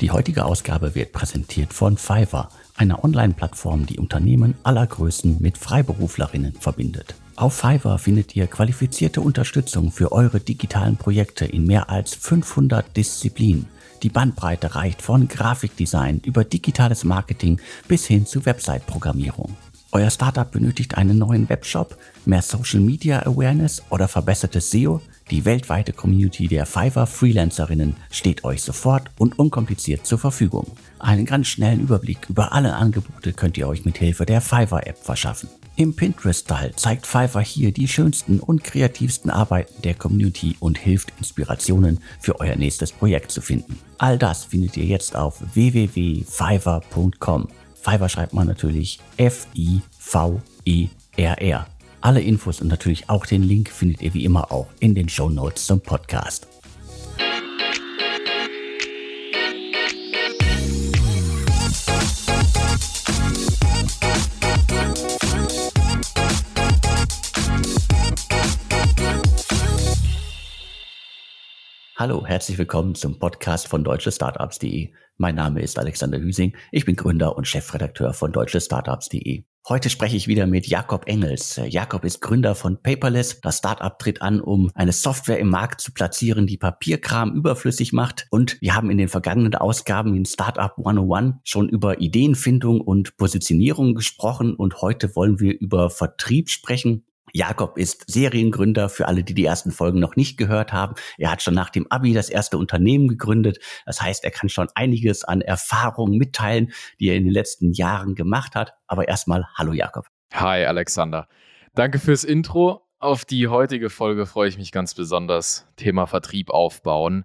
Die heutige Ausgabe wird präsentiert von Fiverr, einer Online-Plattform, die Unternehmen aller Größen mit Freiberuflerinnen verbindet. Auf Fiverr findet ihr qualifizierte Unterstützung für eure digitalen Projekte in mehr als 500 Disziplinen. Die Bandbreite reicht von Grafikdesign über digitales Marketing bis hin zu Website-Programmierung. Euer Startup benötigt einen neuen Webshop, mehr Social Media Awareness oder verbessertes SEO? Die weltweite Community der Fiverr Freelancerinnen steht euch sofort und unkompliziert zur Verfügung. Einen ganz schnellen Überblick über alle Angebote könnt ihr euch mit Hilfe der Fiverr App verschaffen. Im Pinterest-Style zeigt Fiverr hier die schönsten und kreativsten Arbeiten der Community und hilft Inspirationen für euer nächstes Projekt zu finden. All das findet ihr jetzt auf www.fiverr.com. Fiverr schreibt man natürlich F-I-V-E-R-R. Alle Infos und natürlich auch den Link findet ihr wie immer auch in den Show Notes zum Podcast. Hallo, herzlich willkommen zum Podcast von deutschestartups.de. Mein Name ist Alexander Hüsing. Ich bin Gründer und Chefredakteur von deutschestartups.de. Heute spreche ich wieder mit Jakob Engels. Jakob ist Gründer von Paperless. Das Startup tritt an, um eine Software im Markt zu platzieren, die Papierkram überflüssig macht. Und wir haben in den vergangenen Ausgaben in Startup 101 schon über Ideenfindung und Positionierung gesprochen. Und heute wollen wir über Vertrieb sprechen. Jakob ist Seriengründer für alle, die die ersten Folgen noch nicht gehört haben. Er hat schon nach dem Abi das erste Unternehmen gegründet. Das heißt, er kann schon einiges an Erfahrungen mitteilen, die er in den letzten Jahren gemacht hat. Aber erstmal, hallo Jakob. Hi Alexander. Danke fürs Intro. Auf die heutige Folge freue ich mich ganz besonders. Thema Vertrieb aufbauen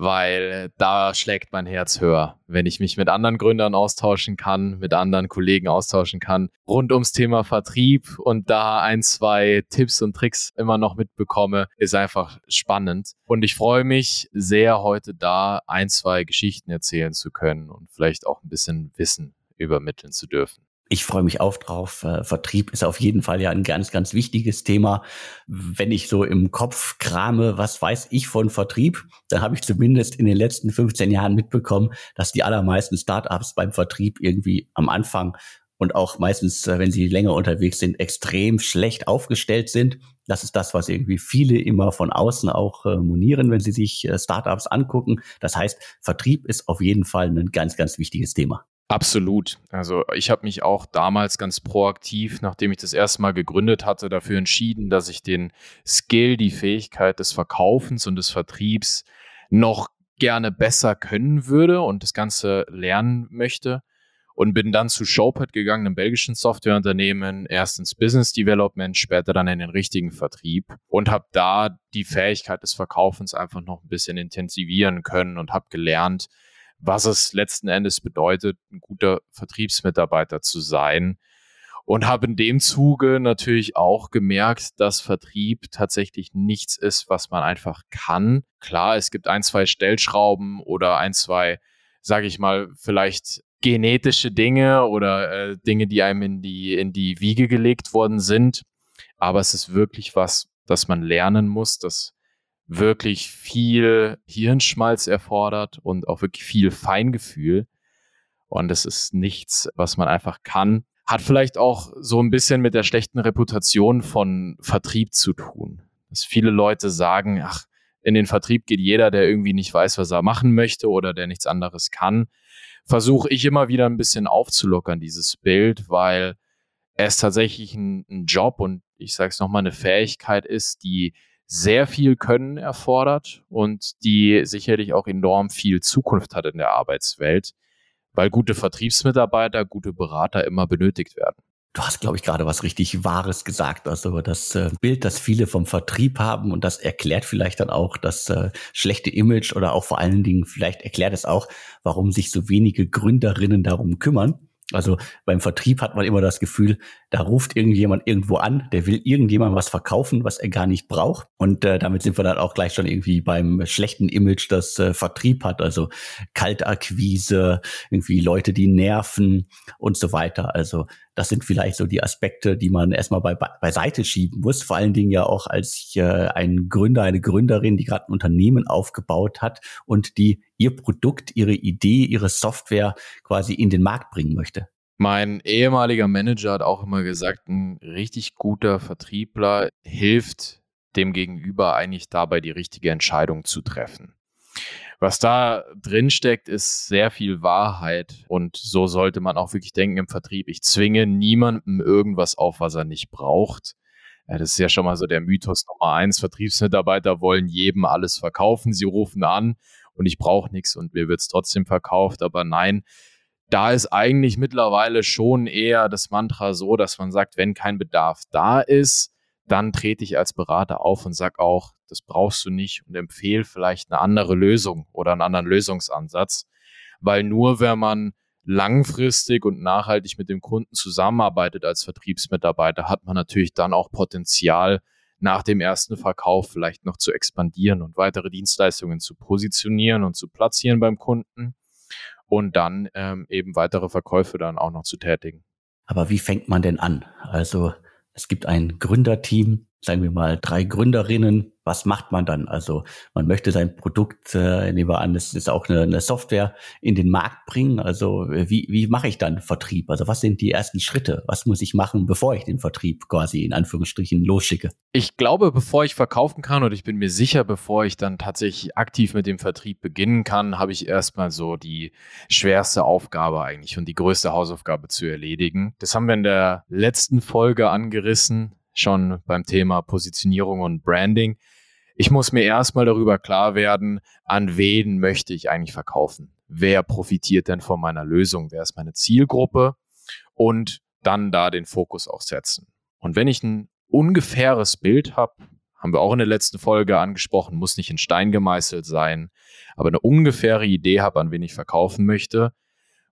weil da schlägt mein Herz höher, wenn ich mich mit anderen Gründern austauschen kann, mit anderen Kollegen austauschen kann, rund ums Thema Vertrieb und da ein, zwei Tipps und Tricks immer noch mitbekomme, ist einfach spannend. Und ich freue mich sehr, heute da ein, zwei Geschichten erzählen zu können und vielleicht auch ein bisschen Wissen übermitteln zu dürfen ich freue mich auch drauf. Äh, Vertrieb ist auf jeden Fall ja ein ganz, ganz wichtiges Thema. Wenn ich so im Kopf krame, was weiß ich von Vertrieb, dann habe ich zumindest in den letzten 15 Jahren mitbekommen, dass die allermeisten Startups beim Vertrieb irgendwie am Anfang und auch meistens, äh, wenn sie länger unterwegs sind, extrem schlecht aufgestellt sind. Das ist das, was irgendwie viele immer von außen auch äh, monieren, wenn sie sich Startups angucken. Das heißt, Vertrieb ist auf jeden Fall ein ganz, ganz wichtiges Thema. Absolut. Also ich habe mich auch damals ganz proaktiv, nachdem ich das erste Mal gegründet hatte, dafür entschieden, dass ich den Skill, die Fähigkeit des Verkaufens und des Vertriebs noch gerne besser können würde und das Ganze lernen möchte. Und bin dann zu Showpad gegangen, einem belgischen Softwareunternehmen, erst ins Business Development, später dann in den richtigen Vertrieb und habe da die Fähigkeit des Verkaufens einfach noch ein bisschen intensivieren können und habe gelernt, was es letzten Endes bedeutet, ein guter Vertriebsmitarbeiter zu sein. Und habe in dem Zuge natürlich auch gemerkt, dass Vertrieb tatsächlich nichts ist, was man einfach kann. Klar, es gibt ein, zwei Stellschrauben oder ein, zwei, sage ich mal, vielleicht genetische Dinge oder äh, Dinge, die einem in die, in die Wiege gelegt worden sind. Aber es ist wirklich was, das man lernen muss, das wirklich viel Hirnschmalz erfordert und auch wirklich viel Feingefühl. Und es ist nichts, was man einfach kann. Hat vielleicht auch so ein bisschen mit der schlechten Reputation von Vertrieb zu tun. Dass viele Leute sagen, ach, in den Vertrieb geht jeder, der irgendwie nicht weiß, was er machen möchte oder der nichts anderes kann. Versuche ich immer wieder ein bisschen aufzulockern, dieses Bild, weil es tatsächlich ein, ein Job und ich sage es nochmal, eine Fähigkeit ist, die sehr viel Können erfordert und die sicherlich auch enorm viel Zukunft hat in der Arbeitswelt, weil gute Vertriebsmitarbeiter, gute Berater immer benötigt werden. Du hast, glaube ich, gerade was richtig Wahres gesagt. Also das äh, Bild, das viele vom Vertrieb haben und das erklärt vielleicht dann auch das äh, schlechte Image oder auch vor allen Dingen vielleicht erklärt es auch, warum sich so wenige Gründerinnen darum kümmern. Also beim Vertrieb hat man immer das Gefühl, da ruft irgendjemand irgendwo an, der will irgendjemand was verkaufen, was er gar nicht braucht. Und äh, damit sind wir dann auch gleich schon irgendwie beim schlechten Image, das äh, Vertrieb hat. Also Kaltakquise, irgendwie Leute, die nerven und so weiter. Also Das sind vielleicht so die Aspekte, die man erstmal bei, beiseite schieben muss. Vor allen Dingen ja auch als äh, ein Gründer, eine Gründerin, die gerade ein Unternehmen aufgebaut hat und die ihr Produkt, ihre Idee, ihre Software quasi in den Markt bringen möchte. Mein ehemaliger Manager hat auch immer gesagt, ein richtig guter Vertriebler hilft dem Gegenüber eigentlich dabei, die richtige Entscheidung zu treffen. Was da drin steckt, ist sehr viel Wahrheit und so sollte man auch wirklich denken im Vertrieb. Ich zwinge niemandem irgendwas auf, was er nicht braucht. Das ist ja schon mal so der Mythos Nummer eins. Vertriebsmitarbeiter wollen jedem alles verkaufen. Sie rufen an und ich brauche nichts und mir wird es trotzdem verkauft. Aber nein, da ist eigentlich mittlerweile schon eher das Mantra so, dass man sagt, wenn kein Bedarf da ist, dann trete ich als Berater auf und sage auch, das brauchst du nicht und empfehle vielleicht eine andere Lösung oder einen anderen Lösungsansatz. Weil nur wenn man langfristig und nachhaltig mit dem Kunden zusammenarbeitet als Vertriebsmitarbeiter, hat man natürlich dann auch Potenzial, nach dem ersten Verkauf vielleicht noch zu expandieren und weitere Dienstleistungen zu positionieren und zu platzieren beim Kunden und dann ähm, eben weitere Verkäufe dann auch noch zu tätigen. Aber wie fängt man denn an? Also es gibt ein Gründerteam, sagen wir mal drei Gründerinnen, was macht man dann? Also man möchte sein Produkt, äh, nehmen wir an, es ist auch eine, eine, Software, in den Markt bringen. Also wie, wie mache ich dann Vertrieb? Also was sind die ersten Schritte? Was muss ich machen, bevor ich den Vertrieb quasi in Anführungsstrichen losschicke? Ich glaube, bevor ich verkaufen kann und ich bin mir sicher, bevor ich dann tatsächlich aktiv mit dem Vertrieb beginnen kann, habe ich erstmal so die schwerste Aufgabe eigentlich und die größte Hausaufgabe zu erledigen. Das haben wir in der letzten Folge angerissen schon beim Thema Positionierung und Branding. Ich muss mir erstmal darüber klar werden, an wen möchte ich eigentlich verkaufen? Wer profitiert denn von meiner Lösung? Wer ist meine Zielgruppe? Und dann da den Fokus auch setzen. Und wenn ich ein ungefähres Bild habe, haben wir auch in der letzten Folge angesprochen, muss nicht in Stein gemeißelt sein, aber eine ungefähre Idee habe, an wen ich verkaufen möchte,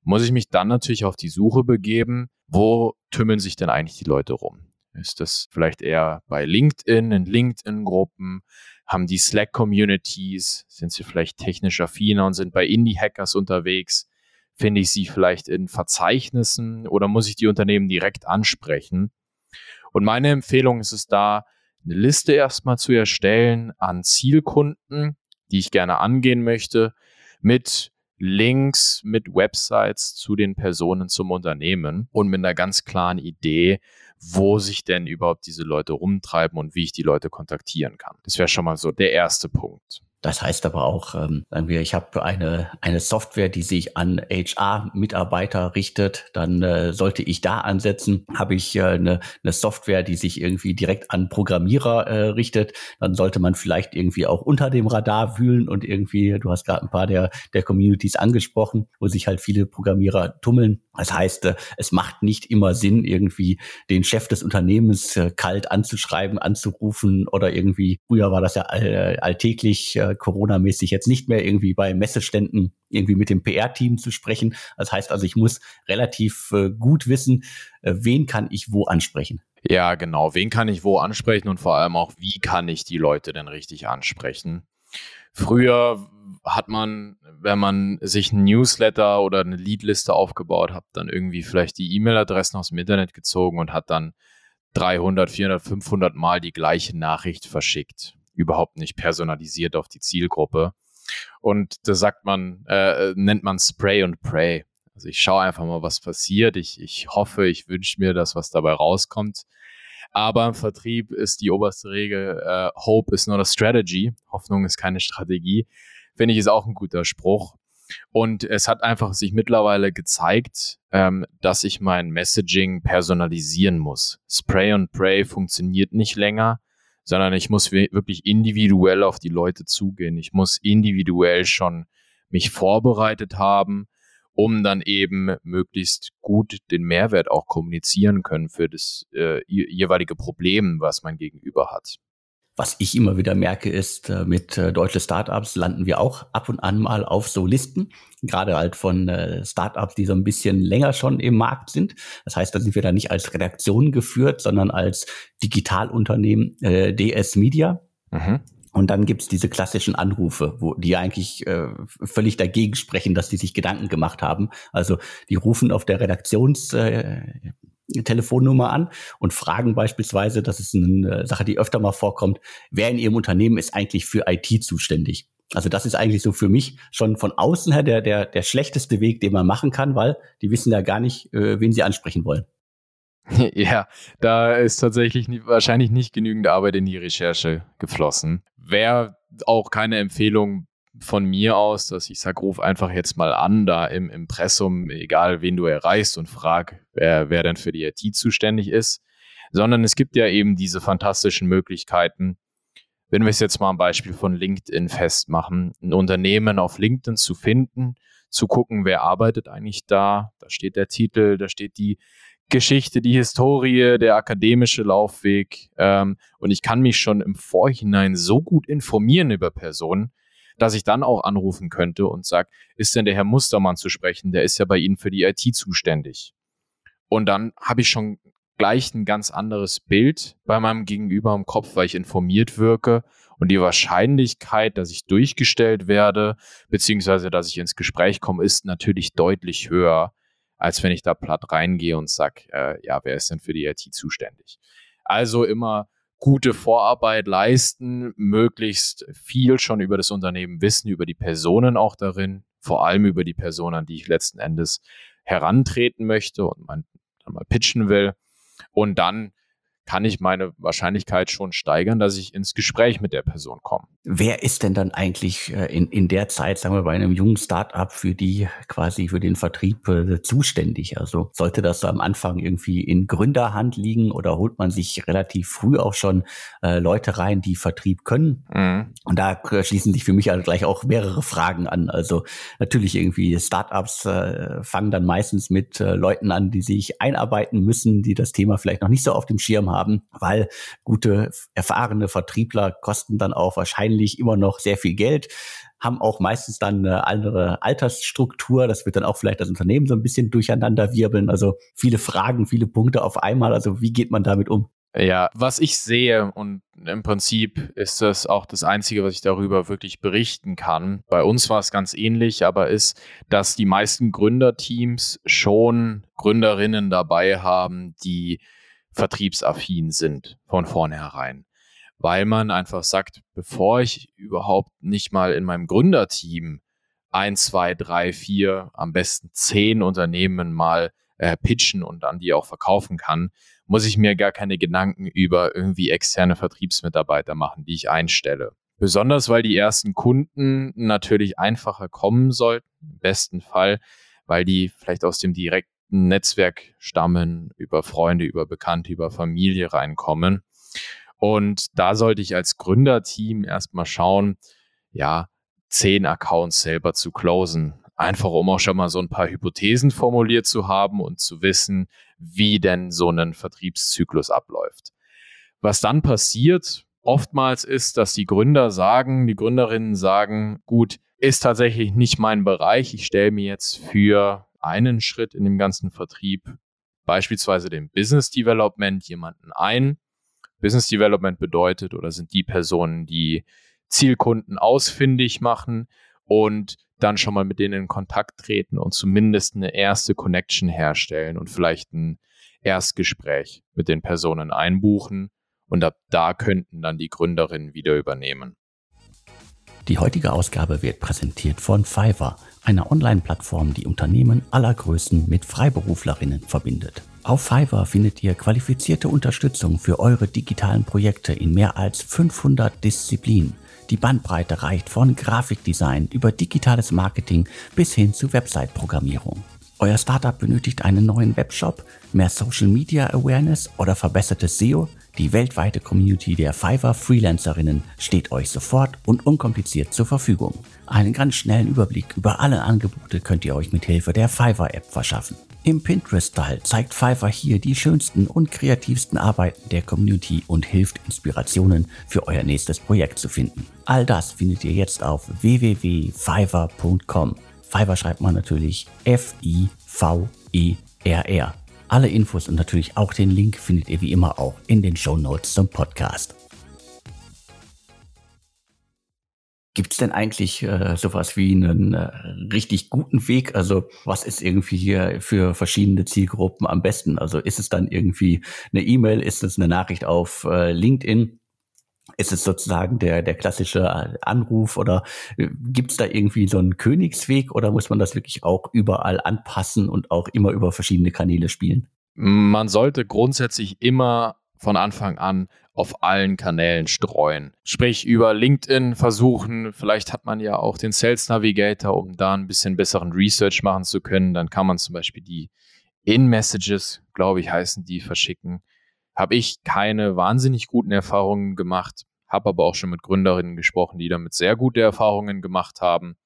muss ich mich dann natürlich auf die Suche begeben, wo tümmeln sich denn eigentlich die Leute rum? Ist das vielleicht eher bei LinkedIn, in LinkedIn-Gruppen? Haben die Slack-Communities? Sind sie vielleicht technisch affiner und sind bei Indie-Hackers unterwegs? Finde ich sie vielleicht in Verzeichnissen oder muss ich die Unternehmen direkt ansprechen? Und meine Empfehlung ist es da, eine Liste erstmal zu erstellen an Zielkunden, die ich gerne angehen möchte, mit Links, mit Websites zu den Personen zum Unternehmen und mit einer ganz klaren Idee, wo sich denn überhaupt diese Leute rumtreiben und wie ich die Leute kontaktieren kann. Das wäre schon mal so der erste Punkt. Das heißt aber auch, ähm, sagen wir, ich habe eine, eine Software, die sich an HR-Mitarbeiter richtet, dann äh, sollte ich da ansetzen. Habe ich äh, eine, eine Software, die sich irgendwie direkt an Programmierer äh, richtet, dann sollte man vielleicht irgendwie auch unter dem Radar wühlen und irgendwie, du hast gerade ein paar der, der Communities angesprochen, wo sich halt viele Programmierer tummeln. Das heißt, äh, es macht nicht immer Sinn, irgendwie den Chef des Unternehmens äh, kalt anzuschreiben, anzurufen oder irgendwie, früher war das ja all, alltäglich, äh, Corona-mäßig jetzt nicht mehr irgendwie bei Messeständen irgendwie mit dem PR-Team zu sprechen. Das heißt also, ich muss relativ äh, gut wissen, äh, wen kann ich wo ansprechen. Ja, genau. Wen kann ich wo ansprechen und vor allem auch, wie kann ich die Leute denn richtig ansprechen? Früher hat man, wenn man sich ein Newsletter oder eine Leadliste aufgebaut hat, dann irgendwie vielleicht die E-Mail-Adressen aus dem Internet gezogen und hat dann 300, 400, 500 Mal die gleiche Nachricht verschickt überhaupt nicht personalisiert auf die Zielgruppe. Und da sagt man, äh, nennt man Spray und Pray. Also ich schaue einfach mal, was passiert. Ich, ich hoffe, ich wünsche mir, dass was dabei rauskommt. Aber im Vertrieb ist die oberste Regel, äh, Hope is not a strategy. Hoffnung ist keine Strategie. Finde ich, ist auch ein guter Spruch. Und es hat einfach sich mittlerweile gezeigt, ähm, dass ich mein Messaging personalisieren muss. Spray und Pray funktioniert nicht länger sondern ich muss wirklich individuell auf die Leute zugehen. Ich muss individuell schon mich vorbereitet haben, um dann eben möglichst gut den Mehrwert auch kommunizieren können für das äh, jeweilige Problem, was mein Gegenüber hat. Was ich immer wieder merke, ist, äh, mit äh, deutsche Startups landen wir auch ab und an mal auf so Listen, gerade halt von äh, Startups, die so ein bisschen länger schon im Markt sind. Das heißt, da sind wir da nicht als Redaktion geführt, sondern als Digitalunternehmen äh, DS Media. Mhm. Und dann gibt's diese klassischen Anrufe, wo die eigentlich äh, völlig dagegen sprechen, dass die sich Gedanken gemacht haben. Also die rufen auf der Redaktions, äh, Telefonnummer an und fragen beispielsweise, das ist eine Sache, die öfter mal vorkommt, wer in Ihrem Unternehmen ist eigentlich für IT zuständig? Also das ist eigentlich so für mich schon von außen her der, der, der schlechteste Weg, den man machen kann, weil die wissen ja gar nicht, äh, wen sie ansprechen wollen. Ja, da ist tatsächlich wahrscheinlich nicht genügend Arbeit in die Recherche geflossen. Wäre auch keine Empfehlung von mir aus, dass ich sage, ruf einfach jetzt mal an, da im Impressum, egal wen du erreichst und frag, wer, wer denn für die IT zuständig ist, sondern es gibt ja eben diese fantastischen Möglichkeiten, wenn wir es jetzt mal am Beispiel von LinkedIn festmachen, ein Unternehmen auf LinkedIn zu finden, zu gucken, wer arbeitet eigentlich da, da steht der Titel, da steht die Geschichte, die Historie, der akademische Laufweg. Ähm, und ich kann mich schon im Vorhinein so gut informieren über Personen, dass ich dann auch anrufen könnte und sage, ist denn der Herr Mustermann zu sprechen? Der ist ja bei Ihnen für die IT zuständig. Und dann habe ich schon gleich ein ganz anderes Bild bei meinem Gegenüber im Kopf, weil ich informiert wirke und die Wahrscheinlichkeit, dass ich durchgestellt werde, beziehungsweise dass ich ins Gespräch komme, ist natürlich deutlich höher, als wenn ich da platt reingehe und sage, äh, ja, wer ist denn für die IT zuständig? Also immer gute Vorarbeit leisten, möglichst viel schon über das Unternehmen wissen, über die Personen auch darin, vor allem über die Personen, an die ich letzten Endes herantreten möchte und man, mal pitchen will. Und dann kann ich meine Wahrscheinlichkeit schon steigern, dass ich ins Gespräch mit der Person komme. Wer ist denn dann eigentlich äh, in, in der Zeit, sagen wir bei einem jungen Start-up für die quasi für den Vertrieb äh, zuständig? Also sollte das so am Anfang irgendwie in Gründerhand liegen oder holt man sich relativ früh auch schon äh, Leute rein, die Vertrieb können? Mhm. Und da schließen sich für mich also gleich auch mehrere Fragen an. Also natürlich irgendwie Startups äh, fangen dann meistens mit äh, Leuten an, die sich einarbeiten müssen, die das Thema vielleicht noch nicht so auf dem Schirm haben haben, weil gute, erfahrene Vertriebler kosten dann auch wahrscheinlich immer noch sehr viel Geld haben auch meistens dann eine andere Altersstruktur. Das wird dann auch vielleicht das Unternehmen so ein bisschen durcheinander wirbeln. Also viele Fragen, viele Punkte auf einmal. Also wie geht man damit um? Ja, was ich sehe und im Prinzip ist das auch das Einzige, was ich darüber wirklich berichten kann. Bei uns war es ganz ähnlich, aber ist, dass die meisten Gründerteams schon Gründerinnen dabei haben, die vertriebsaffin sind von vornherein. Weil man einfach sagt, bevor ich überhaupt nicht mal in meinem Gründerteam ein, zwei, drei, vier, am besten zehn Unternehmen mal äh, pitchen und dann die auch verkaufen kann, muss ich mir gar keine Gedanken über irgendwie externe Vertriebsmitarbeiter machen, die ich einstelle. Besonders weil die ersten Kunden natürlich einfacher kommen sollten, im besten Fall, weil die vielleicht aus dem direkten Netzwerk stammen, über Freunde, über Bekannte, über Familie reinkommen. Und da sollte ich als Gründerteam erstmal schauen, ja, zehn Accounts selber zu closen. Einfach um auch schon mal so ein paar Hypothesen formuliert zu haben und zu wissen, wie denn so ein Vertriebszyklus abläuft. Was dann passiert, oftmals ist, dass die Gründer sagen, die Gründerinnen sagen, gut, ist tatsächlich nicht mein Bereich. Ich stelle mir jetzt für einen Schritt in dem ganzen Vertrieb, beispielsweise dem Business Development, jemanden ein. Business Development bedeutet oder sind die Personen, die Zielkunden ausfindig machen und dann schon mal mit denen in Kontakt treten und zumindest eine erste Connection herstellen und vielleicht ein Erstgespräch mit den Personen einbuchen. Und ab da könnten dann die Gründerinnen wieder übernehmen. Die heutige Ausgabe wird präsentiert von Fiverr, einer Online-Plattform, die Unternehmen aller Größen mit Freiberuflerinnen verbindet. Auf Fiverr findet ihr qualifizierte Unterstützung für eure digitalen Projekte in mehr als 500 Disziplinen. Die Bandbreite reicht von Grafikdesign über digitales Marketing bis hin zu Website-Programmierung. Euer Startup benötigt einen neuen Webshop, mehr Social Media Awareness oder verbessertes SEO? Die weltweite Community der Fiverr Freelancerinnen steht euch sofort und unkompliziert zur Verfügung. Einen ganz schnellen Überblick über alle Angebote könnt ihr euch mit Hilfe der Fiverr App verschaffen. Im Pinterest-Style zeigt Fiverr hier die schönsten und kreativsten Arbeiten der Community und hilft Inspirationen für euer nächstes Projekt zu finden. All das findet ihr jetzt auf www.fiverr.com. Fiverr schreibt man natürlich F-I-V-E-R-R. Alle Infos und natürlich auch den Link findet ihr wie immer auch in den Show Notes zum Podcast. Gibt es denn eigentlich äh, sowas wie einen äh, richtig guten Weg? Also was ist irgendwie hier für verschiedene Zielgruppen am besten? Also ist es dann irgendwie eine E-Mail? Ist es eine Nachricht auf äh, LinkedIn? Ist es sozusagen der, der klassische äh, Anruf oder äh, gibt es da irgendwie so einen Königsweg oder muss man das wirklich auch überall anpassen und auch immer über verschiedene Kanäle spielen? Man sollte grundsätzlich immer von Anfang an auf allen Kanälen streuen. Sprich, über LinkedIn versuchen, vielleicht hat man ja auch den Sales Navigator, um da ein bisschen besseren Research machen zu können. Dann kann man zum Beispiel die In-Messages, glaube ich, heißen die, verschicken. Habe ich keine wahnsinnig guten Erfahrungen gemacht, habe aber auch schon mit Gründerinnen gesprochen, die damit sehr gute Erfahrungen gemacht haben.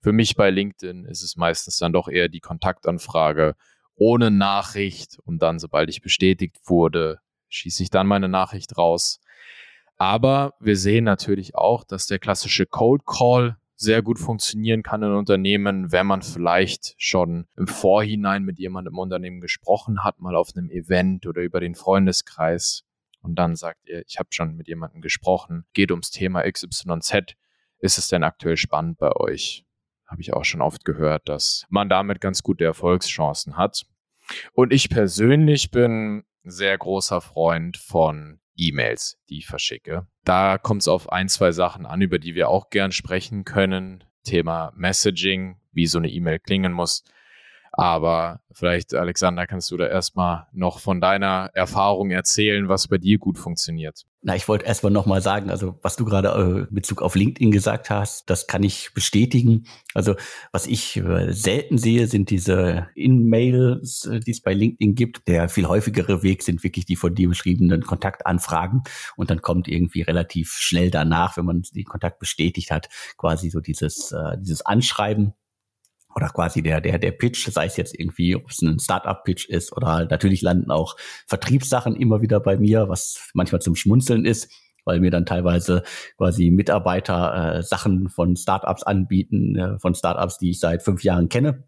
Für mich bei LinkedIn ist es meistens dann doch eher die Kontaktanfrage ohne Nachricht und dann, sobald ich bestätigt wurde, schieße ich dann meine Nachricht raus. Aber wir sehen natürlich auch, dass der klassische Cold Call sehr gut funktionieren kann in Unternehmen, wenn man vielleicht schon im Vorhinein mit jemandem im Unternehmen gesprochen hat, mal auf einem Event oder über den Freundeskreis und dann sagt ihr, ich habe schon mit jemandem gesprochen, geht ums Thema XYZ, ist es denn aktuell spannend bei euch? Habe ich auch schon oft gehört, dass man damit ganz gute Erfolgschancen hat. Und ich persönlich bin sehr großer Freund von E-Mails, die ich verschicke. Da kommt es auf ein, zwei Sachen an, über die wir auch gern sprechen können. Thema Messaging, wie so eine E-Mail klingen muss. Aber vielleicht, Alexander, kannst du da erstmal noch von deiner Erfahrung erzählen, was bei dir gut funktioniert. Na, ich wollte erstmal nochmal sagen, also was du gerade äh, in Bezug auf LinkedIn gesagt hast, das kann ich bestätigen. Also was ich äh, selten sehe, sind diese In-Mails, äh, die es bei LinkedIn gibt. Der viel häufigere Weg sind wirklich die von dir beschriebenen Kontaktanfragen. Und dann kommt irgendwie relativ schnell danach, wenn man den Kontakt bestätigt hat, quasi so dieses, dieses Anschreiben oder quasi der, der, der Pitch, sei es jetzt irgendwie, ob es ein Startup-Pitch ist oder natürlich landen auch Vertriebssachen immer wieder bei mir, was manchmal zum Schmunzeln ist, weil mir dann teilweise quasi Mitarbeiter äh, Sachen von Startups anbieten, äh, von Startups, die ich seit fünf Jahren kenne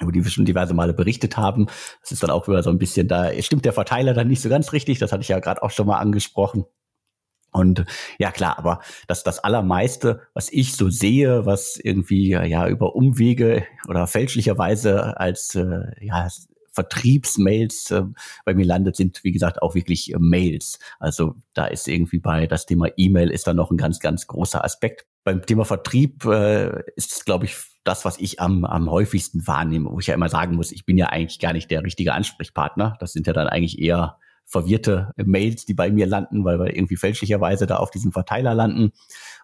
über die wir schon diverse Male berichtet haben. Das ist dann auch wieder so ein bisschen, da stimmt der Verteiler dann nicht so ganz richtig, das hatte ich ja gerade auch schon mal angesprochen. Und ja klar, aber das, das Allermeiste, was ich so sehe, was irgendwie ja über Umwege oder fälschlicherweise als äh, ja, Vertriebsmails äh, bei mir landet, sind wie gesagt auch wirklich äh, Mails. Also da ist irgendwie bei das Thema E-Mail ist da noch ein ganz, ganz großer Aspekt. Beim Thema Vertrieb äh, ist glaube ich, das, was ich am, am häufigsten wahrnehme, wo ich ja immer sagen muss, ich bin ja eigentlich gar nicht der richtige Ansprechpartner. Das sind ja dann eigentlich eher verwirrte Mails, die bei mir landen, weil wir irgendwie fälschlicherweise da auf diesem Verteiler landen.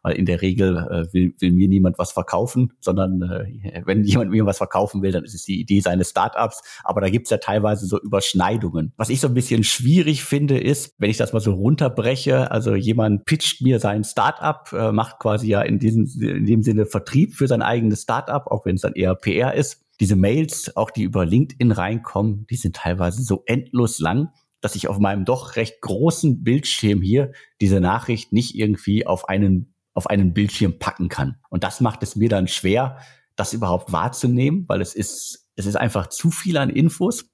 Weil in der Regel äh, will, will mir niemand was verkaufen, sondern äh, wenn jemand mir was verkaufen will, dann ist es die Idee seines Startups. Aber da gibt's ja teilweise so Überschneidungen. Was ich so ein bisschen schwierig finde, ist, wenn ich das mal so runterbreche, also jemand pitcht mir sein Startup, äh, macht quasi ja in diesem, in dem Sinne Vertrieb für sein eigenes Startup, auch wenn es dann eher PR ist. Diese Mails, auch die über LinkedIn reinkommen, die sind teilweise so endlos lang dass ich auf meinem doch recht großen Bildschirm hier diese Nachricht nicht irgendwie auf einen, auf einen Bildschirm packen kann. Und das macht es mir dann schwer, das überhaupt wahrzunehmen, weil es ist, es ist einfach zu viel an Infos.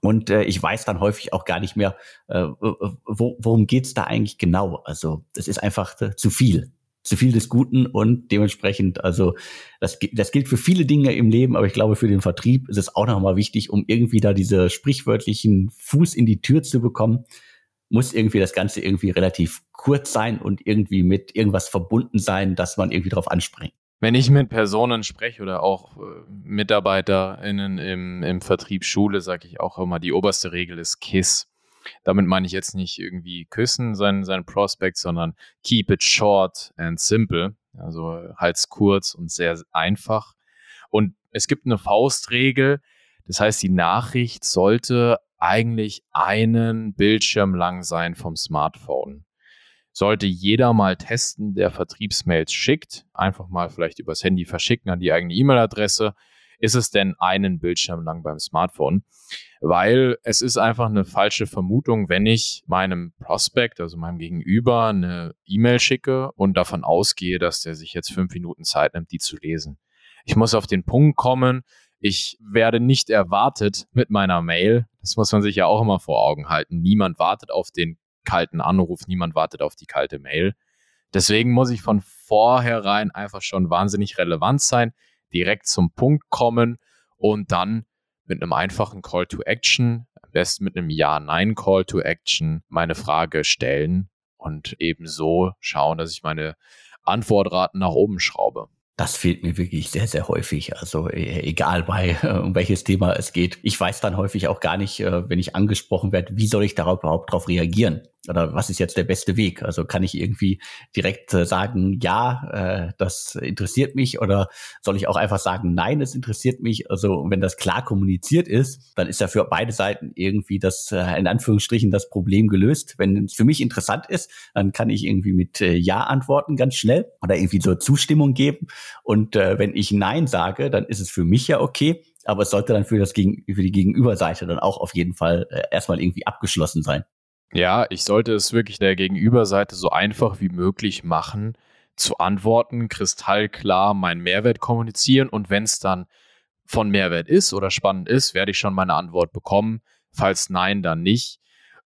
Und äh, ich weiß dann häufig auch gar nicht mehr, äh, wo, worum geht's da eigentlich genau. Also es ist einfach äh, zu viel zu viel des Guten und dementsprechend, also das, das gilt für viele Dinge im Leben, aber ich glaube, für den Vertrieb ist es auch nochmal wichtig, um irgendwie da diese sprichwörtlichen Fuß in die Tür zu bekommen, muss irgendwie das Ganze irgendwie relativ kurz sein und irgendwie mit irgendwas verbunden sein, dass man irgendwie darauf anspringt. Wenn ich mit Personen spreche oder auch äh, MitarbeiterInnen im, im Vertrieb schule, sage ich auch immer, die oberste Regel ist KISS. Damit meine ich jetzt nicht irgendwie küssen, seinen, seinen Prospect, sondern keep it short and simple. Also halt's kurz und sehr einfach. Und es gibt eine Faustregel. Das heißt, die Nachricht sollte eigentlich einen Bildschirm lang sein vom Smartphone. Sollte jeder mal testen, der Vertriebsmails schickt, einfach mal vielleicht übers Handy verschicken an die eigene E-Mail-Adresse ist es denn einen Bildschirm lang beim Smartphone? Weil es ist einfach eine falsche Vermutung, wenn ich meinem Prospect, also meinem Gegenüber, eine E-Mail schicke und davon ausgehe, dass der sich jetzt fünf Minuten Zeit nimmt, die zu lesen. Ich muss auf den Punkt kommen. Ich werde nicht erwartet mit meiner Mail. Das muss man sich ja auch immer vor Augen halten. Niemand wartet auf den kalten Anruf, niemand wartet auf die kalte Mail. Deswegen muss ich von vorherein einfach schon wahnsinnig relevant sein, direkt zum Punkt kommen und dann mit einem einfachen Call to Action, am besten mit einem Ja-Nein-Call to Action, meine Frage stellen und ebenso schauen, dass ich meine Antwortraten nach oben schraube. Das fehlt mir wirklich sehr, sehr häufig. Also e, egal bei um welches Thema es geht. Ich weiß dann häufig auch gar nicht, äh, wenn ich angesprochen werde, wie soll ich darauf überhaupt darauf reagieren? Oder was ist jetzt der beste Weg? Also kann ich irgendwie direkt äh, sagen, ja, äh, das interessiert mich oder soll ich auch einfach sagen, nein, es interessiert mich? Also wenn das klar kommuniziert ist, dann ist ja für beide Seiten irgendwie das, äh, in Anführungsstrichen, das Problem gelöst. Wenn es für mich interessant ist, dann kann ich irgendwie mit äh, Ja antworten ganz schnell oder irgendwie so Zustimmung geben. Und äh, wenn ich Nein sage, dann ist es für mich ja okay. Aber es sollte dann für das Gegen für die Gegenüberseite dann auch auf jeden Fall äh, erstmal irgendwie abgeschlossen sein. Ja, ich sollte es wirklich der Gegenüberseite so einfach wie möglich machen, zu antworten, kristallklar meinen Mehrwert kommunizieren und wenn es dann von Mehrwert ist oder spannend ist, werde ich schon meine Antwort bekommen. Falls nein, dann nicht.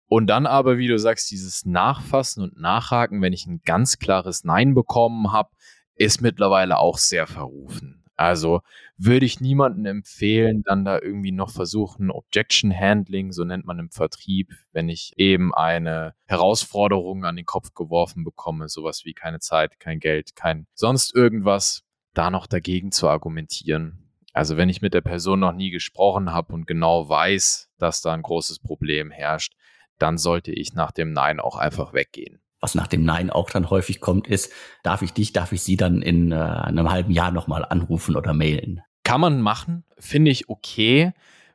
Und dann aber, wie du sagst, dieses Nachfassen und Nachhaken, wenn ich ein ganz klares Nein bekommen habe, ist mittlerweile auch sehr verrufen. Also würde ich niemandem empfehlen, dann da irgendwie noch versuchen, Objection Handling, so nennt man im Vertrieb, wenn ich eben eine Herausforderung an den Kopf geworfen bekomme, sowas wie keine Zeit, kein Geld, kein sonst irgendwas, da noch dagegen zu argumentieren. Also wenn ich mit der Person noch nie gesprochen habe und genau weiß, dass da ein großes Problem herrscht, dann sollte ich nach dem Nein auch einfach weggehen was nach dem Nein auch dann häufig kommt, ist, darf ich dich, darf ich sie dann in äh, einem halben Jahr nochmal anrufen oder mailen? Kann man machen, finde ich okay.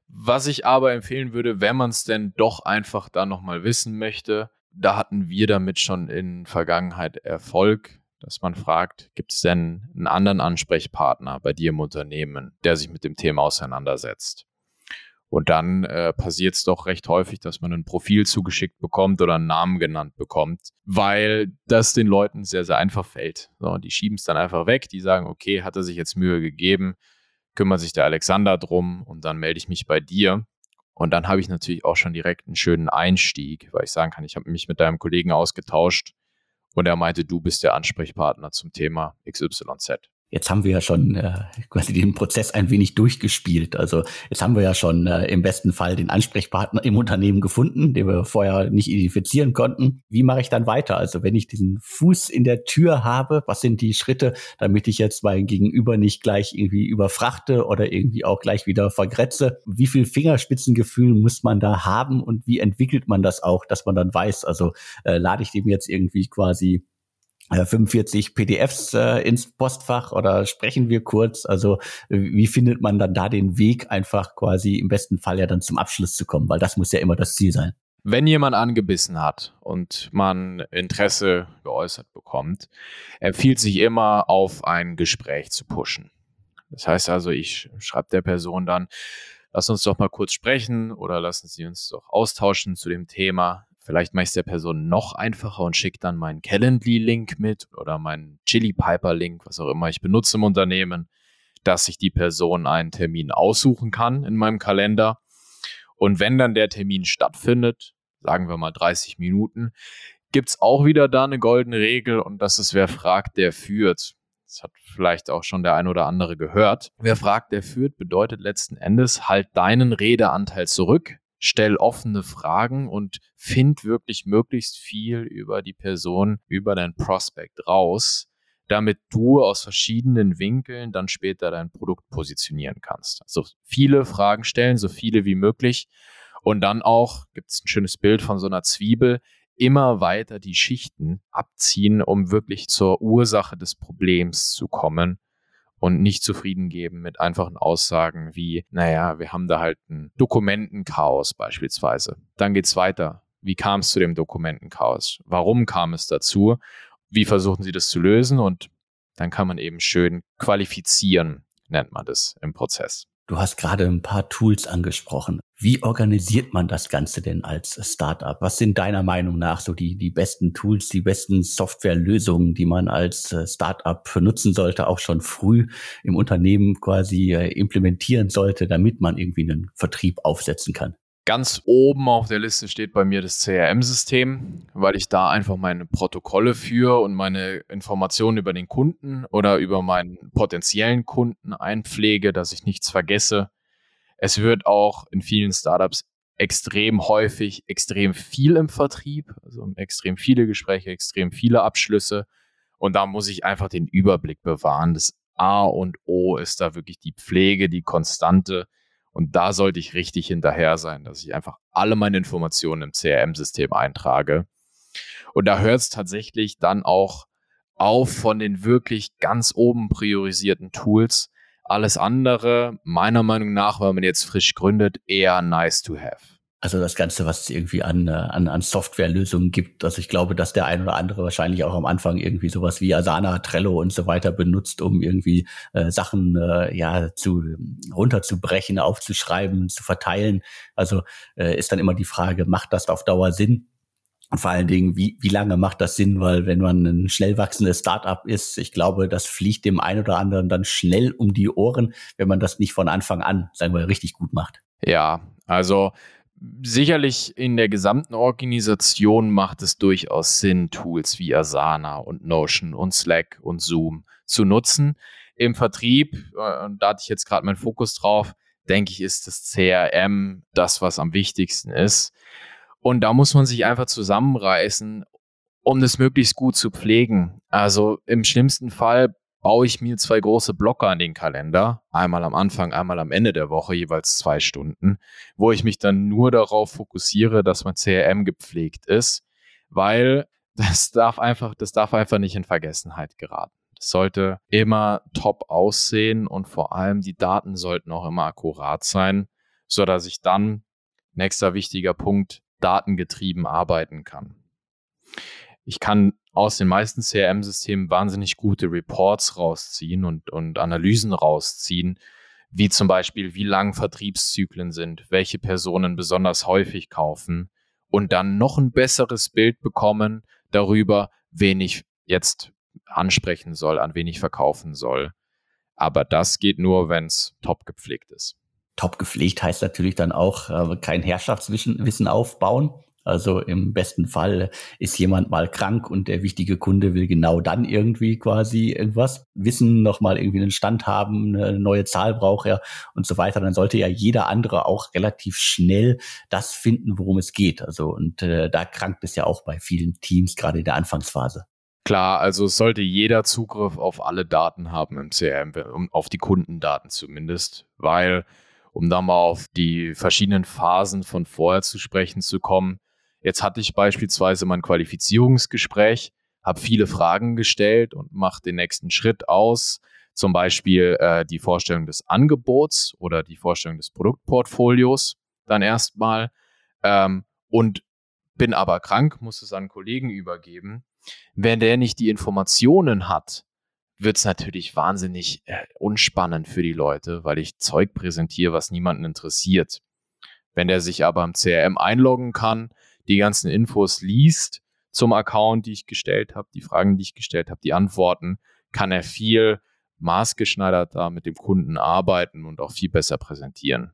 Was ich aber empfehlen würde, wenn man es denn doch einfach da nochmal wissen möchte, da hatten wir damit schon in Vergangenheit Erfolg, dass man fragt, gibt es denn einen anderen Ansprechpartner bei dir im Unternehmen, der sich mit dem Thema auseinandersetzt? Und dann äh, passiert es doch recht häufig, dass man ein Profil zugeschickt bekommt oder einen Namen genannt bekommt, weil das den Leuten sehr, sehr einfach fällt. So, die schieben es dann einfach weg, die sagen, okay, hat er sich jetzt Mühe gegeben, kümmert sich der Alexander drum und dann melde ich mich bei dir. Und dann habe ich natürlich auch schon direkt einen schönen Einstieg, weil ich sagen kann, ich habe mich mit deinem Kollegen ausgetauscht und er meinte, du bist der Ansprechpartner zum Thema XYZ. Jetzt haben wir ja schon äh, quasi den Prozess ein wenig durchgespielt. Also jetzt haben wir ja schon äh, im besten Fall den Ansprechpartner im Unternehmen gefunden, den wir vorher nicht identifizieren konnten. Wie mache ich dann weiter? Also wenn ich diesen Fuß in der Tür habe, was sind die Schritte, damit ich jetzt mein Gegenüber nicht gleich irgendwie überfrachte oder irgendwie auch gleich wieder vergrätze? Wie viel Fingerspitzengefühl muss man da haben und wie entwickelt man das auch, dass man dann weiß, also äh, lade ich dem jetzt irgendwie quasi 45 äh, PDFs äh, ins Postfach oder sprechen wir kurz? Also wie findet man dann da den Weg, einfach quasi im besten Fall ja dann zum Abschluss zu kommen? Weil das muss ja immer das Ziel sein. Wenn jemand angebissen hat und man Interesse geäußert bekommt, empfiehlt sich immer auf ein Gespräch zu pushen. Das heißt also, ich schreibe der Person dann, lass uns doch mal kurz sprechen oder lassen Sie uns doch austauschen zu dem Thema. Vielleicht mache ich es der Person noch einfacher und schicke dann meinen Calendly-Link mit oder meinen Chili Piper-Link, was auch immer ich benutze im Unternehmen, dass sich die Person einen Termin aussuchen kann in meinem Kalender. Und wenn dann der Termin stattfindet, sagen wir mal 30 Minuten, gibt es auch wieder da eine goldene Regel und das ist, wer fragt, der führt. Das hat vielleicht auch schon der ein oder andere gehört. Wer fragt, der führt, bedeutet letzten Endes, halt deinen Redeanteil zurück, stell offene Fragen und find wirklich möglichst viel über die Person, über dein Prospect raus, damit du aus verschiedenen Winkeln dann später dein Produkt positionieren kannst. Also viele Fragen stellen, so viele wie möglich. Und dann auch, gibt es ein schönes Bild von so einer Zwiebel, immer weiter die Schichten abziehen, um wirklich zur Ursache des Problems zu kommen und nicht zufrieden geben mit einfachen Aussagen wie, naja, wir haben da halt ein Dokumentenchaos beispielsweise. Dann geht's weiter. Wie kam es zu dem Dokumentenchaos? Warum kam es dazu? Wie versuchen Sie das zu lösen? Und dann kann man eben schön qualifizieren, nennt man das im Prozess. Du hast gerade ein paar Tools angesprochen. Wie organisiert man das Ganze denn als Startup? Was sind deiner Meinung nach so die, die besten Tools, die besten Softwarelösungen, die man als äh, Startup nutzen sollte, auch schon früh im Unternehmen quasi äh, implementieren sollte, damit man irgendwie einen Vertrieb aufsetzen kann? Ganz oben auf der Liste steht bei mir das CRM-System, weil ich da einfach meine Protokolle führe und meine Informationen über den Kunden oder über meinen potenziellen Kunden einpflege, dass ich nichts vergesse. Es wird auch in vielen Startups extrem häufig, extrem viel im Vertrieb, also extrem viele Gespräche, extrem viele Abschlüsse. Und da muss ich einfach den Überblick bewahren. Das A und O ist da wirklich die Pflege, die Konstante und da sollte ich richtig hinterher sein, dass ich einfach alle meine Informationen im CRM-System eintrage. Und da hört es tatsächlich dann auch auf von den wirklich ganz oben priorisierten Tools. Alles andere, meiner Meinung nach, wenn man jetzt frisch gründet, eher nice to have. Also das Ganze, was es irgendwie an, äh, an, an Softwarelösungen gibt. Also ich glaube, dass der ein oder andere wahrscheinlich auch am Anfang irgendwie sowas wie Asana, Trello und so weiter benutzt, um irgendwie äh, Sachen äh, ja zu runterzubrechen, aufzuschreiben, zu verteilen. Also äh, ist dann immer die Frage, macht das auf Dauer Sinn? Und vor allen Dingen, wie, wie lange macht das Sinn? Weil wenn man ein schnell wachsendes Startup ist, ich glaube, das fliegt dem einen oder anderen dann schnell um die Ohren, wenn man das nicht von Anfang an, sagen wir, richtig gut macht. Ja, also sicherlich in der gesamten Organisation macht es durchaus Sinn, Tools wie Asana und Notion und Slack und Zoom zu nutzen. Im Vertrieb, äh, da hatte ich jetzt gerade meinen Fokus drauf, denke ich, ist das CRM das, was am wichtigsten ist. Und da muss man sich einfach zusammenreißen, um das möglichst gut zu pflegen. Also im schlimmsten Fall baue ich mir zwei große Blocker an den Kalender, einmal am Anfang, einmal am Ende der Woche, jeweils zwei Stunden, wo ich mich dann nur darauf fokussiere, dass mein CRM gepflegt ist, weil das darf einfach, das darf einfach nicht in Vergessenheit geraten. Es sollte immer top aussehen und vor allem die Daten sollten auch immer akkurat sein, so dass ich dann, nächster wichtiger Punkt, datengetrieben arbeiten kann. Ich kann aus den meisten CRM-Systemen wahnsinnig gute Reports rausziehen und, und Analysen rausziehen, wie zum Beispiel, wie lang Vertriebszyklen sind, welche Personen besonders häufig kaufen und dann noch ein besseres Bild bekommen darüber, wen ich jetzt ansprechen soll, an wen ich verkaufen soll. Aber das geht nur, wenn es top gepflegt ist. Top gepflegt heißt natürlich dann auch äh, kein Herrschaftswissen aufbauen, also im besten Fall ist jemand mal krank und der wichtige Kunde will genau dann irgendwie quasi irgendwas wissen, nochmal irgendwie einen Stand haben, eine neue Zahl braucht er und so weiter. Dann sollte ja jeder andere auch relativ schnell das finden, worum es geht. Also und äh, da krankt es ja auch bei vielen Teams, gerade in der Anfangsphase. Klar, also es sollte jeder Zugriff auf alle Daten haben im CRM, auf die Kundendaten zumindest, weil, um da mal auf die verschiedenen Phasen von vorher zu sprechen zu kommen, Jetzt hatte ich beispielsweise mein Qualifizierungsgespräch, habe viele Fragen gestellt und mache den nächsten Schritt aus, zum Beispiel äh, die Vorstellung des Angebots oder die Vorstellung des Produktportfolios dann erstmal ähm, und bin aber krank, muss es an Kollegen übergeben. Wenn der nicht die Informationen hat, wird es natürlich wahnsinnig äh, unspannend für die Leute, weil ich Zeug präsentiere, was niemanden interessiert. Wenn der sich aber im CRM einloggen kann, die ganzen Infos liest zum Account, die ich gestellt habe, die Fragen, die ich gestellt habe, die Antworten, kann er viel maßgeschneiderter mit dem Kunden arbeiten und auch viel besser präsentieren.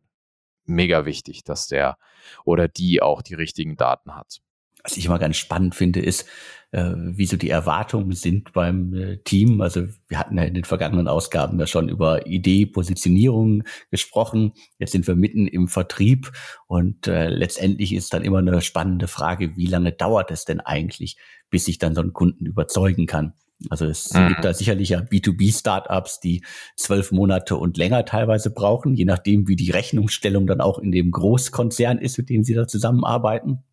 Mega wichtig, dass der oder die auch die richtigen Daten hat was ich immer ganz spannend finde, ist, äh, wie so die Erwartungen sind beim äh, Team. Also wir hatten ja in den vergangenen Ausgaben ja schon über Idee, Positionierung gesprochen. Jetzt sind wir mitten im Vertrieb und äh, letztendlich ist dann immer eine spannende Frage, wie lange dauert es denn eigentlich, bis ich dann so einen Kunden überzeugen kann? Also es mhm. gibt da sicherlich ja B2B-Startups, die zwölf Monate und länger teilweise brauchen, je nachdem, wie die Rechnungsstellung dann auch in dem Großkonzern ist, mit dem sie da zusammenarbeiten.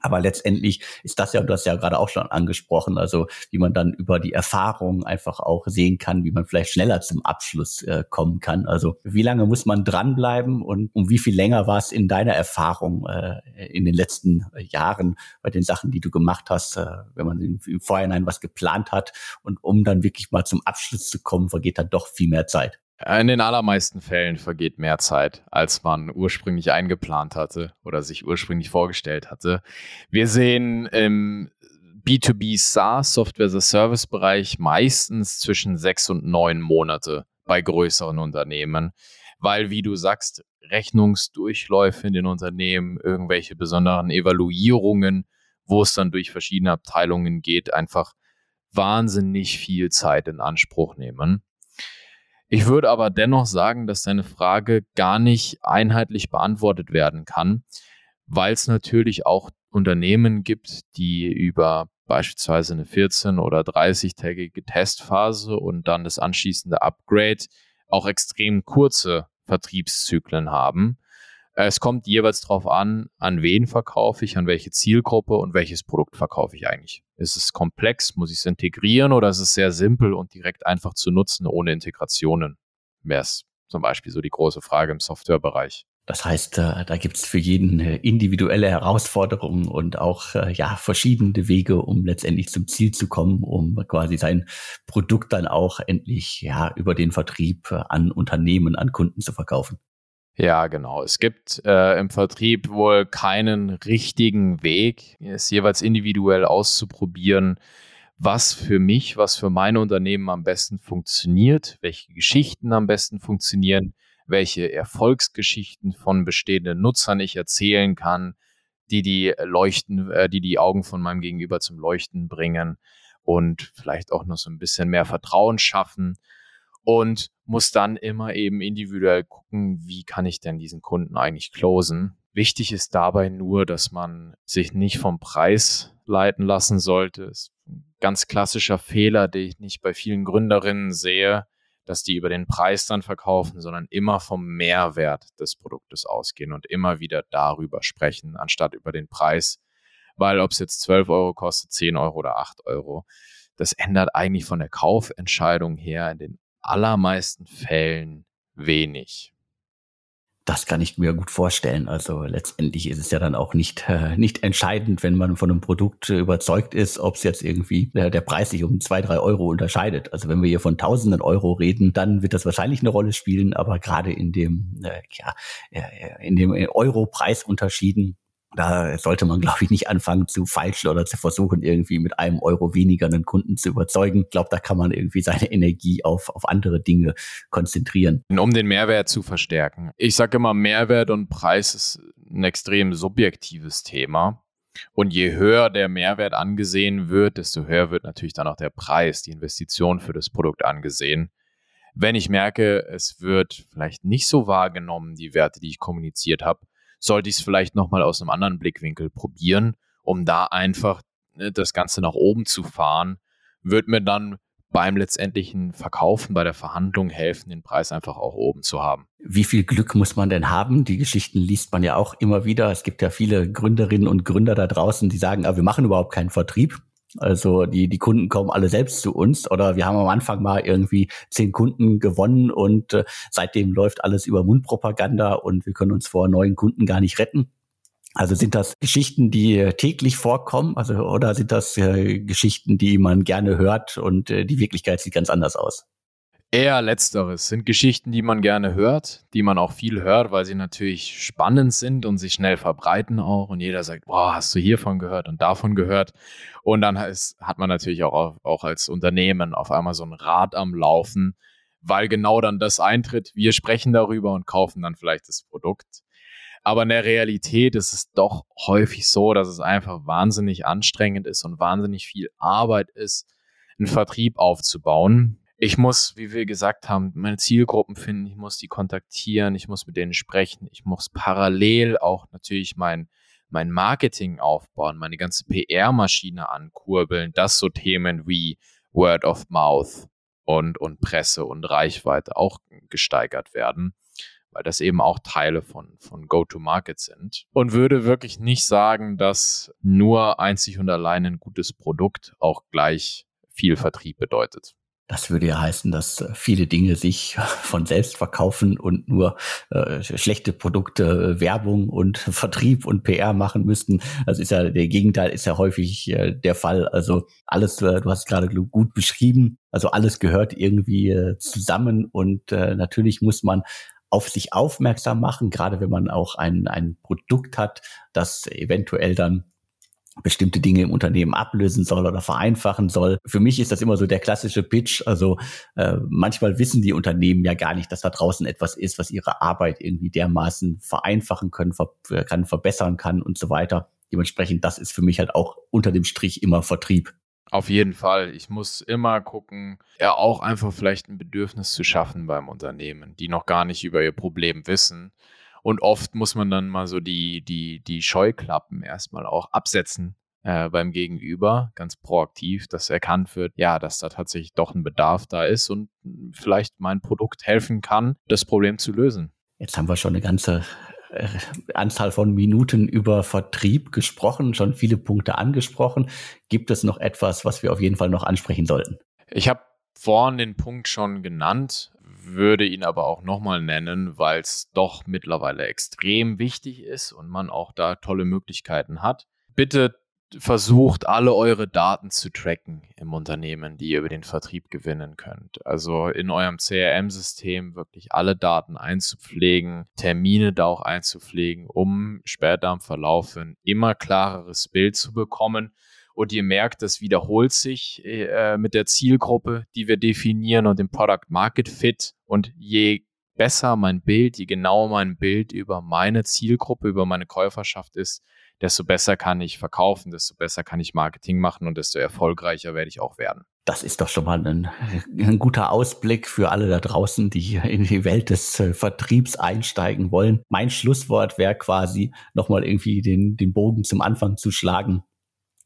Aber letztendlich ist das ja, du hast ja gerade auch schon angesprochen, also wie man dann über die Erfahrung einfach auch sehen kann, wie man vielleicht schneller zum Abschluss äh, kommen kann. Also wie lange muss man dranbleiben und um wie viel länger war es in deiner Erfahrung äh, in den letzten Jahren bei den Sachen, die du gemacht hast, äh, wenn man im Vorhinein was geplant hat und um dann wirklich mal zum Abschluss zu kommen, vergeht dann doch viel mehr Zeit. In den allermeisten Fällen vergeht mehr Zeit, als man ursprünglich eingeplant hatte oder sich ursprünglich vorgestellt hatte. Wir sehen im B2B SaaS, Software as a Service Bereich, meistens zwischen sechs und neun Monate, bei größeren Unternehmen, weil, wie du sagst, Rechnungsdurchläufe in den Unternehmen, irgendwelche besonderen Evaluierungen, wo es dann durch verschiedene Abteilungen geht, einfach wahnsinnig viel Zeit in Anspruch nehmen. Ich würde aber dennoch sagen, dass deine Frage gar nicht einheitlich beantwortet werden kann, weil es natürlich auch Unternehmen gibt, die über beispielsweise eine 14 oder 30-tägige Testphase und dann das anschließende Upgrade auch extrem kurze Vertriebszyklen haben. Es kommt jeweils darauf an, an wen verkaufe ich, an welche Zielgruppe und welches Produkt verkaufe ich eigentlich. Ist es komplex, muss ich es integrieren oder ist es sehr simpel und direkt einfach zu nutzen ohne Integrationen? Wäre es zum Beispiel so die große Frage im Softwarebereich. Das heißt, äh, da gibt es für jeden äh, individuelle Herausforderungen und auch äh, ja verschiedene Wege, um letztendlich zum Ziel zu kommen, um quasi sein Produkt dann auch endlich ja über den Vertrieb an Unternehmen, an Kunden zu verkaufen. Ja, genau. Es gibt äh, im Vertrieb wohl keinen richtigen Weg, es jeweils individuell auszuprobieren, was für mich, was für meine Unternehmen am besten funktioniert, welche Geschichten am besten funktionieren, welche Erfolgsgeschichten von bestehenden Nutzern ich erzählen kann, die die leuchten, äh, die die Augen von meinem Gegenüber zum Leuchten bringen und vielleicht auch noch so ein bisschen mehr Vertrauen schaffen und muss dann immer eben individuell gucken, wie kann ich denn diesen Kunden eigentlich closen. Wichtig ist dabei nur, dass man sich nicht vom Preis leiten lassen sollte. Das ist ein ganz klassischer Fehler, den ich nicht bei vielen Gründerinnen sehe, dass die über den Preis dann verkaufen, sondern immer vom Mehrwert des Produktes ausgehen und immer wieder darüber sprechen, anstatt über den Preis. Weil ob es jetzt 12 Euro kostet, 10 Euro oder 8 Euro, das ändert eigentlich von der Kaufentscheidung her in den allermeisten Fällen wenig. Das kann ich mir gut vorstellen. Also letztendlich ist es ja dann auch nicht, äh, nicht entscheidend, wenn man von einem Produkt äh, überzeugt ist, ob es jetzt irgendwie äh, der Preis sich um zwei, drei Euro unterscheidet. Also wenn wir hier von tausenden Euro reden, dann wird das wahrscheinlich eine Rolle spielen. Aber gerade in dem, äh, ja, äh, in dem Euro-Preisunterschieden da sollte man, glaube ich, nicht anfangen zu falschen oder zu versuchen, irgendwie mit einem Euro weniger einen Kunden zu überzeugen. Ich glaube, da kann man irgendwie seine Energie auf, auf andere Dinge konzentrieren. Um den Mehrwert zu verstärken. Ich sage immer, Mehrwert und Preis ist ein extrem subjektives Thema. Und je höher der Mehrwert angesehen wird, desto höher wird natürlich dann auch der Preis, die Investition für das Produkt angesehen. Wenn ich merke, es wird vielleicht nicht so wahrgenommen, die Werte, die ich kommuniziert habe, sollte ich es vielleicht nochmal aus einem anderen Blickwinkel probieren, um da einfach ne, das Ganze nach oben zu fahren, wird mir dann beim letztendlichen Verkaufen, bei der Verhandlung helfen, den Preis einfach auch oben zu haben. Wie viel Glück muss man denn haben? Die Geschichten liest man ja auch immer wieder. Es gibt ja viele Gründerinnen und Gründer da draußen, die sagen, ah, wir machen überhaupt keinen Vertrieb. Also die, die Kunden kommen alle selbst zu uns oder wir haben am Anfang mal irgendwie zehn Kunden gewonnen und äh, seitdem läuft alles über Mundpropaganda und wir können uns vor neuen Kunden gar nicht retten. Also sind das Geschichten, die täglich vorkommen, also oder sind das äh, Geschichten, die man gerne hört und äh, die Wirklichkeit sieht ganz anders aus? Eher letzteres sind Geschichten, die man gerne hört, die man auch viel hört, weil sie natürlich spannend sind und sich schnell verbreiten auch. Und jeder sagt, boah, hast du hiervon gehört und davon gehört. Und dann heißt, hat man natürlich auch, auch als Unternehmen auf einmal so ein Rad am Laufen, weil genau dann das eintritt. Wir sprechen darüber und kaufen dann vielleicht das Produkt. Aber in der Realität ist es doch häufig so, dass es einfach wahnsinnig anstrengend ist und wahnsinnig viel Arbeit ist, einen Vertrieb aufzubauen ich muss, wie wir gesagt haben, meine Zielgruppen finden, ich muss die kontaktieren, ich muss mit denen sprechen, ich muss parallel auch natürlich mein, mein Marketing aufbauen, meine ganze PR-Maschine ankurbeln, dass so Themen wie Word of Mouth und, und Presse und Reichweite auch gesteigert werden, weil das eben auch Teile von, von Go-to-Market sind. Und würde wirklich nicht sagen, dass nur einzig und allein ein gutes Produkt auch gleich viel Vertrieb bedeutet. Das würde ja heißen, dass äh, viele Dinge sich von selbst verkaufen und nur äh, schlechte Produkte, äh, Werbung und Vertrieb und PR machen müssten. Das ist ja der Gegenteil ist ja häufig äh, der Fall. Also alles, äh, du hast gerade gut beschrieben. Also alles gehört irgendwie äh, zusammen und natürlich muss man auf sich aufmerksam machen, gerade wenn man auch ein, ein Produkt hat, das eventuell dann bestimmte Dinge im Unternehmen ablösen soll oder vereinfachen soll. Für mich ist das immer so der klassische Pitch. Also äh, manchmal wissen die Unternehmen ja gar nicht, dass da draußen etwas ist, was ihre Arbeit irgendwie dermaßen vereinfachen können, ver kann, verbessern kann und so weiter. Dementsprechend, das ist für mich halt auch unter dem Strich immer Vertrieb. Auf jeden Fall. Ich muss immer gucken, ja auch einfach vielleicht ein Bedürfnis zu schaffen beim Unternehmen, die noch gar nicht über ihr Problem wissen und oft muss man dann mal so die, die, die Scheuklappen erstmal auch absetzen äh, beim Gegenüber, ganz proaktiv, dass erkannt wird, ja, dass da tatsächlich doch ein Bedarf da ist und vielleicht mein Produkt helfen kann, das Problem zu lösen. Jetzt haben wir schon eine ganze äh, Anzahl von Minuten über Vertrieb gesprochen, schon viele Punkte angesprochen. Gibt es noch etwas, was wir auf jeden Fall noch ansprechen sollten? Ich habe vorhin den Punkt schon genannt würde ihn aber auch nochmal nennen, weil es doch mittlerweile extrem wichtig ist und man auch da tolle Möglichkeiten hat. Bitte versucht alle eure Daten zu tracken im Unternehmen, die ihr über den Vertrieb gewinnen könnt. Also in eurem CRM-System wirklich alle Daten einzupflegen, Termine da auch einzupflegen, um später im Verlauf ein immer klareres Bild zu bekommen und ihr merkt, das wiederholt sich äh, mit der Zielgruppe, die wir definieren und dem Product Market Fit. Und je besser mein Bild, je genauer mein Bild über meine Zielgruppe, über meine Käuferschaft ist, desto besser kann ich verkaufen, desto besser kann ich Marketing machen und desto erfolgreicher werde ich auch werden. Das ist doch schon mal ein, ein guter Ausblick für alle da draußen, die in die Welt des äh, Vertriebs einsteigen wollen. Mein Schlusswort wäre quasi nochmal irgendwie den, den Bogen zum Anfang zu schlagen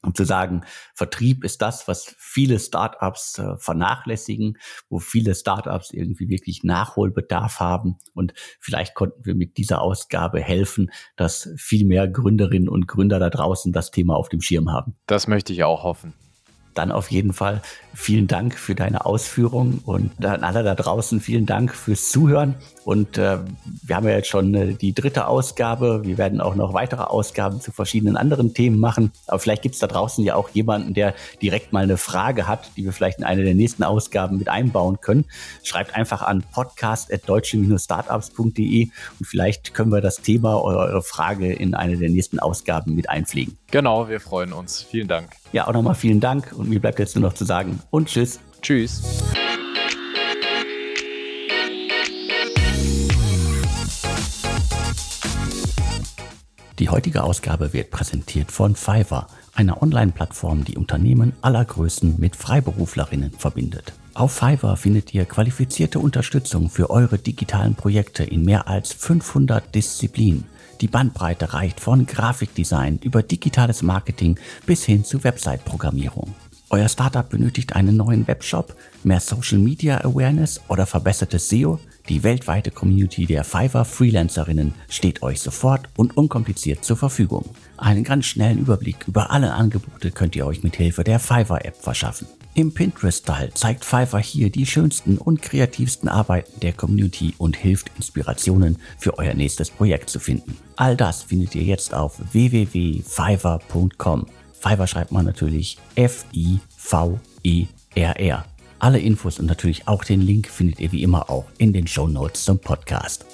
um zu sagen, Vertrieb ist das, was viele Startups äh, vernachlässigen, wo viele Startups irgendwie wirklich Nachholbedarf haben. Und vielleicht konnten wir mit dieser Ausgabe helfen, dass viel mehr Gründerinnen und Gründer da draußen das Thema auf dem Schirm haben. Das möchte ich auch hoffen dann auf jeden Fall vielen Dank für deine Ausführungen und an alle da draußen vielen Dank fürs Zuhören. Und äh, wir haben ja jetzt schon äh, die dritte Ausgabe. Wir werden auch noch weitere Ausgaben zu verschiedenen anderen Themen machen. Aber vielleicht gibt es da draußen ja auch jemanden, der direkt mal eine Frage hat, die wir vielleicht in eine der nächsten Ausgaben mit einbauen können. Schreibt einfach an podcast.deutsche-startups.de und vielleicht können wir das Thema oder eure Frage in eine der nächsten Ausgaben mit einpflegen. Genau, wir freuen uns. Vielen Dank. Ja, auch nochmal vielen Dank und mir bleibt jetzt nur noch zu sagen und tschüss. Tschüss. Die heutige Ausgabe wird präsentiert von Fiverr, einer Online-Plattform, die Unternehmen aller Größen mit Freiberuflerinnen verbindet. Auf Fiverr findet ihr qualifizierte Unterstützung für eure digitalen Projekte in mehr als 500 Disziplinen. Die Bandbreite reicht von Grafikdesign über digitales Marketing bis hin zu Website-Programmierung. Euer Startup benötigt einen neuen Webshop, mehr Social Media Awareness oder verbessertes SEO? Die weltweite Community der Fiverr Freelancerinnen steht euch sofort und unkompliziert zur Verfügung. Einen ganz schnellen Überblick über alle Angebote könnt ihr euch mit Hilfe der Fiverr App verschaffen. Im Pinterest-Style zeigt Fiverr hier die schönsten und kreativsten Arbeiten der Community und hilft Inspirationen für euer nächstes Projekt zu finden. All das findet ihr jetzt auf www.fiverr.com. Fiverr schreibt man natürlich F-I-V-E-R-R. Alle Infos und natürlich auch den Link findet ihr wie immer auch in den Show Notes zum Podcast.